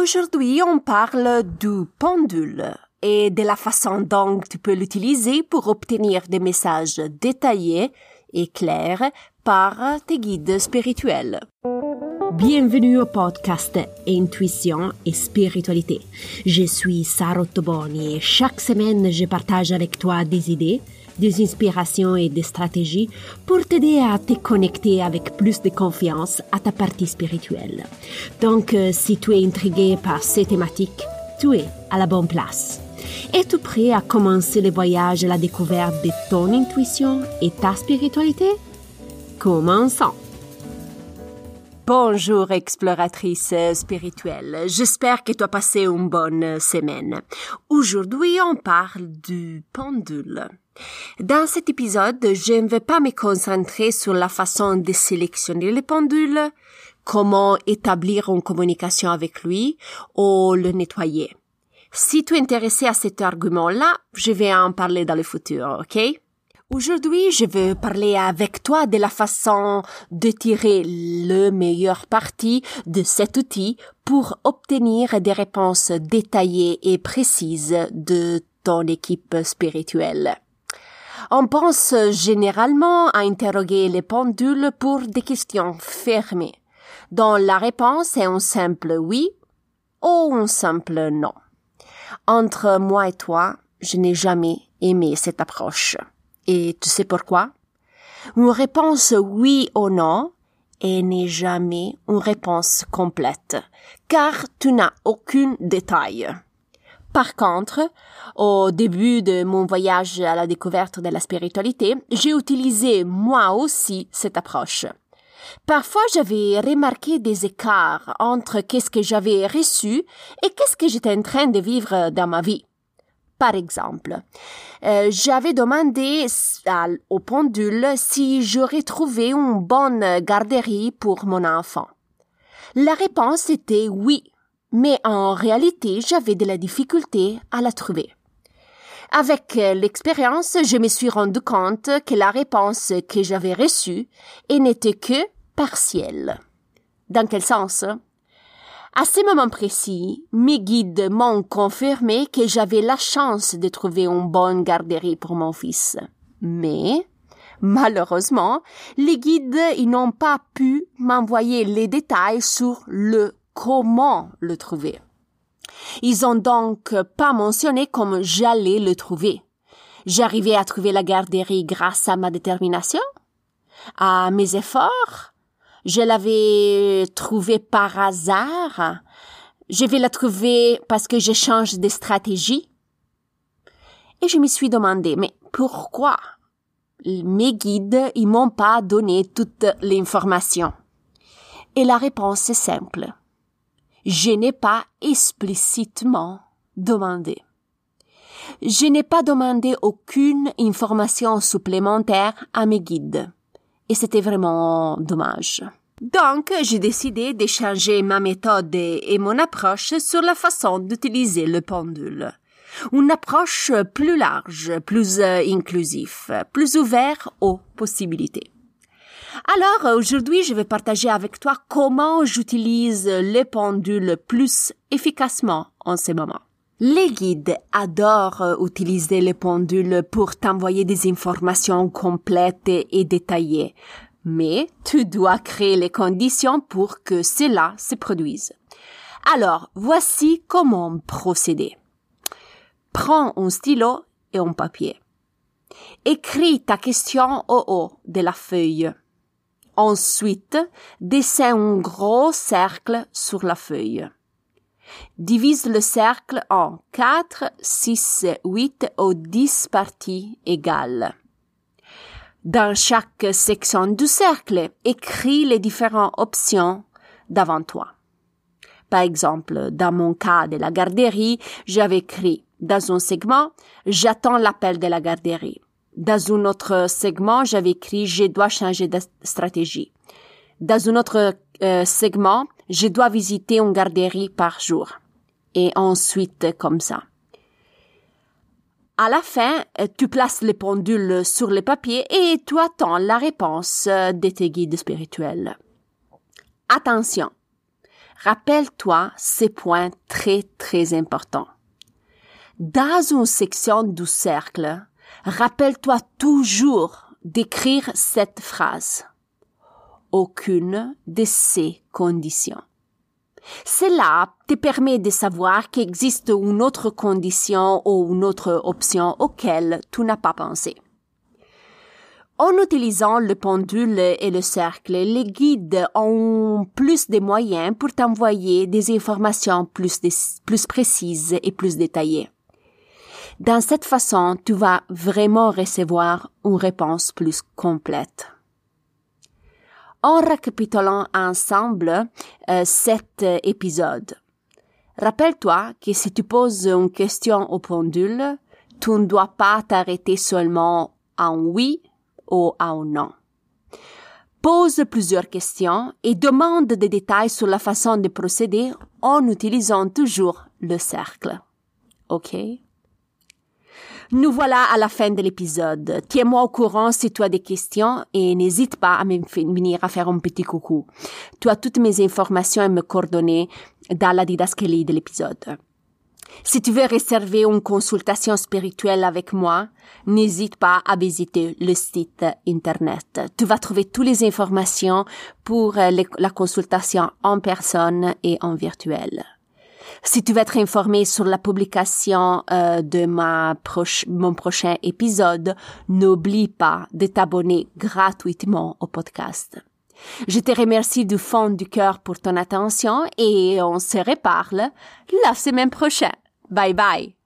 Aujourd'hui, on parle du pendule et de la façon dont tu peux l'utiliser pour obtenir des messages détaillés et clairs par tes guides spirituels. Bienvenue au podcast Intuition et Spiritualité. Je suis Sarah Toboni et chaque semaine je partage avec toi des idées, des inspirations et des stratégies pour t'aider à te connecter avec plus de confiance à ta partie spirituelle. Donc, euh, si tu es intrigué par ces thématiques, tu es à la bonne place. Es-tu prêt à commencer le voyage à la découverte de ton intuition et ta spiritualité? Commençons! Bonjour exploratrice spirituelle, j'espère que tu as passé une bonne semaine. Aujourd'hui on parle du pendule. Dans cet épisode, je ne vais pas me concentrer sur la façon de sélectionner le pendule, comment établir une communication avec lui ou le nettoyer. Si tu es intéressé à cet argument-là, je vais en parler dans le futur, ok? Aujourd'hui, je veux parler avec toi de la façon de tirer le meilleur parti de cet outil pour obtenir des réponses détaillées et précises de ton équipe spirituelle. On pense généralement à interroger les pendules pour des questions fermées, dont la réponse est un simple oui ou un simple non. Entre moi et toi, je n'ai jamais aimé cette approche. Et tu sais pourquoi? Une réponse oui ou non et n'est jamais une réponse complète, car tu n'as aucun détail. Par contre, au début de mon voyage à la découverte de la spiritualité, j'ai utilisé moi aussi cette approche. Parfois, j'avais remarqué des écarts entre qu'est-ce que j'avais reçu et qu'est-ce que j'étais en train de vivre dans ma vie. Par exemple, euh, j'avais demandé au pendule si j'aurais trouvé une bonne garderie pour mon enfant. La réponse était oui, mais en réalité, j'avais de la difficulté à la trouver. Avec l'expérience, je me suis rendu compte que la réponse que j'avais reçue n'était que partielle. Dans quel sens? À ce moment précis, mes guides m'ont confirmé que j'avais la chance de trouver une bonne garderie pour mon fils. Mais, malheureusement, les guides, n'ont pas pu m'envoyer les détails sur le comment le trouver. Ils ont donc pas mentionné comment j'allais le trouver. J'arrivais à trouver la garderie grâce à ma détermination, à mes efforts, je l'avais trouvée par hasard. Je vais la trouver parce que je change de stratégie. Et je me suis demandé, mais pourquoi? Mes guides, ils m'ont pas donné toute l'information? Et la réponse est simple. Je n'ai pas explicitement demandé. Je n'ai pas demandé aucune information supplémentaire à mes guides et c'était vraiment dommage. Donc, j'ai décidé de changer ma méthode et mon approche sur la façon d'utiliser le pendule. Une approche plus large, plus euh, inclusive, plus ouverte aux possibilités. Alors, aujourd'hui, je vais partager avec toi comment j'utilise le pendule plus efficacement en ce moment. Les guides adorent euh, utiliser les pendules pour t'envoyer des informations complètes et détaillées, mais tu dois créer les conditions pour que cela se produise. Alors, voici comment procéder. Prends un stylo et un papier. Écris ta question au haut de la feuille. Ensuite, dessine un gros cercle sur la feuille. Divise le cercle en 4, 6, 8 ou 10 parties égales. Dans chaque section du cercle, écris les différentes options devant toi. Par exemple, dans mon cas de la garderie, j'avais écrit dans un segment, j'attends l'appel de la garderie. Dans un autre segment, j'avais écrit, je dois changer de stratégie. Dans un autre euh, segment, je dois visiter une garderie par jour. Et ensuite comme ça. À la fin, tu places les pendules sur le papier et tu attends la réponse de tes guides spirituels. Attention! Rappelle-toi ces points très très importants. Dans une section du cercle, rappelle-toi toujours d'écrire cette phrase. Aucune de ces conditions. Cela te permet de savoir qu'il existe une autre condition ou une autre option auquel tu n'as pas pensé. En utilisant le pendule et le cercle, les guides ont plus de moyens pour t'envoyer des informations plus, plus précises et plus détaillées. Dans cette façon, tu vas vraiment recevoir une réponse plus complète. En récapitulant ensemble euh, cet épisode, rappelle-toi que si tu poses une question au pendule, tu ne dois pas t'arrêter seulement en oui ou en non. Pose plusieurs questions et demande des détails sur la façon de procéder en utilisant toujours le cercle. OK? Nous voilà à la fin de l'épisode. Tiens-moi au courant si tu as des questions et n'hésite pas à me venir à faire un petit coucou. Tu as toutes mes informations et mes coordonnées dans la didascalie de l'épisode. Si tu veux réserver une consultation spirituelle avec moi, n'hésite pas à visiter le site internet. Tu vas trouver toutes les informations pour la consultation en personne et en virtuel. Si tu veux être informé sur la publication euh, de ma mon prochain épisode, n'oublie pas de t'abonner gratuitement au podcast. Je te remercie du fond du cœur pour ton attention et on se reparle la semaine prochaine. Bye bye.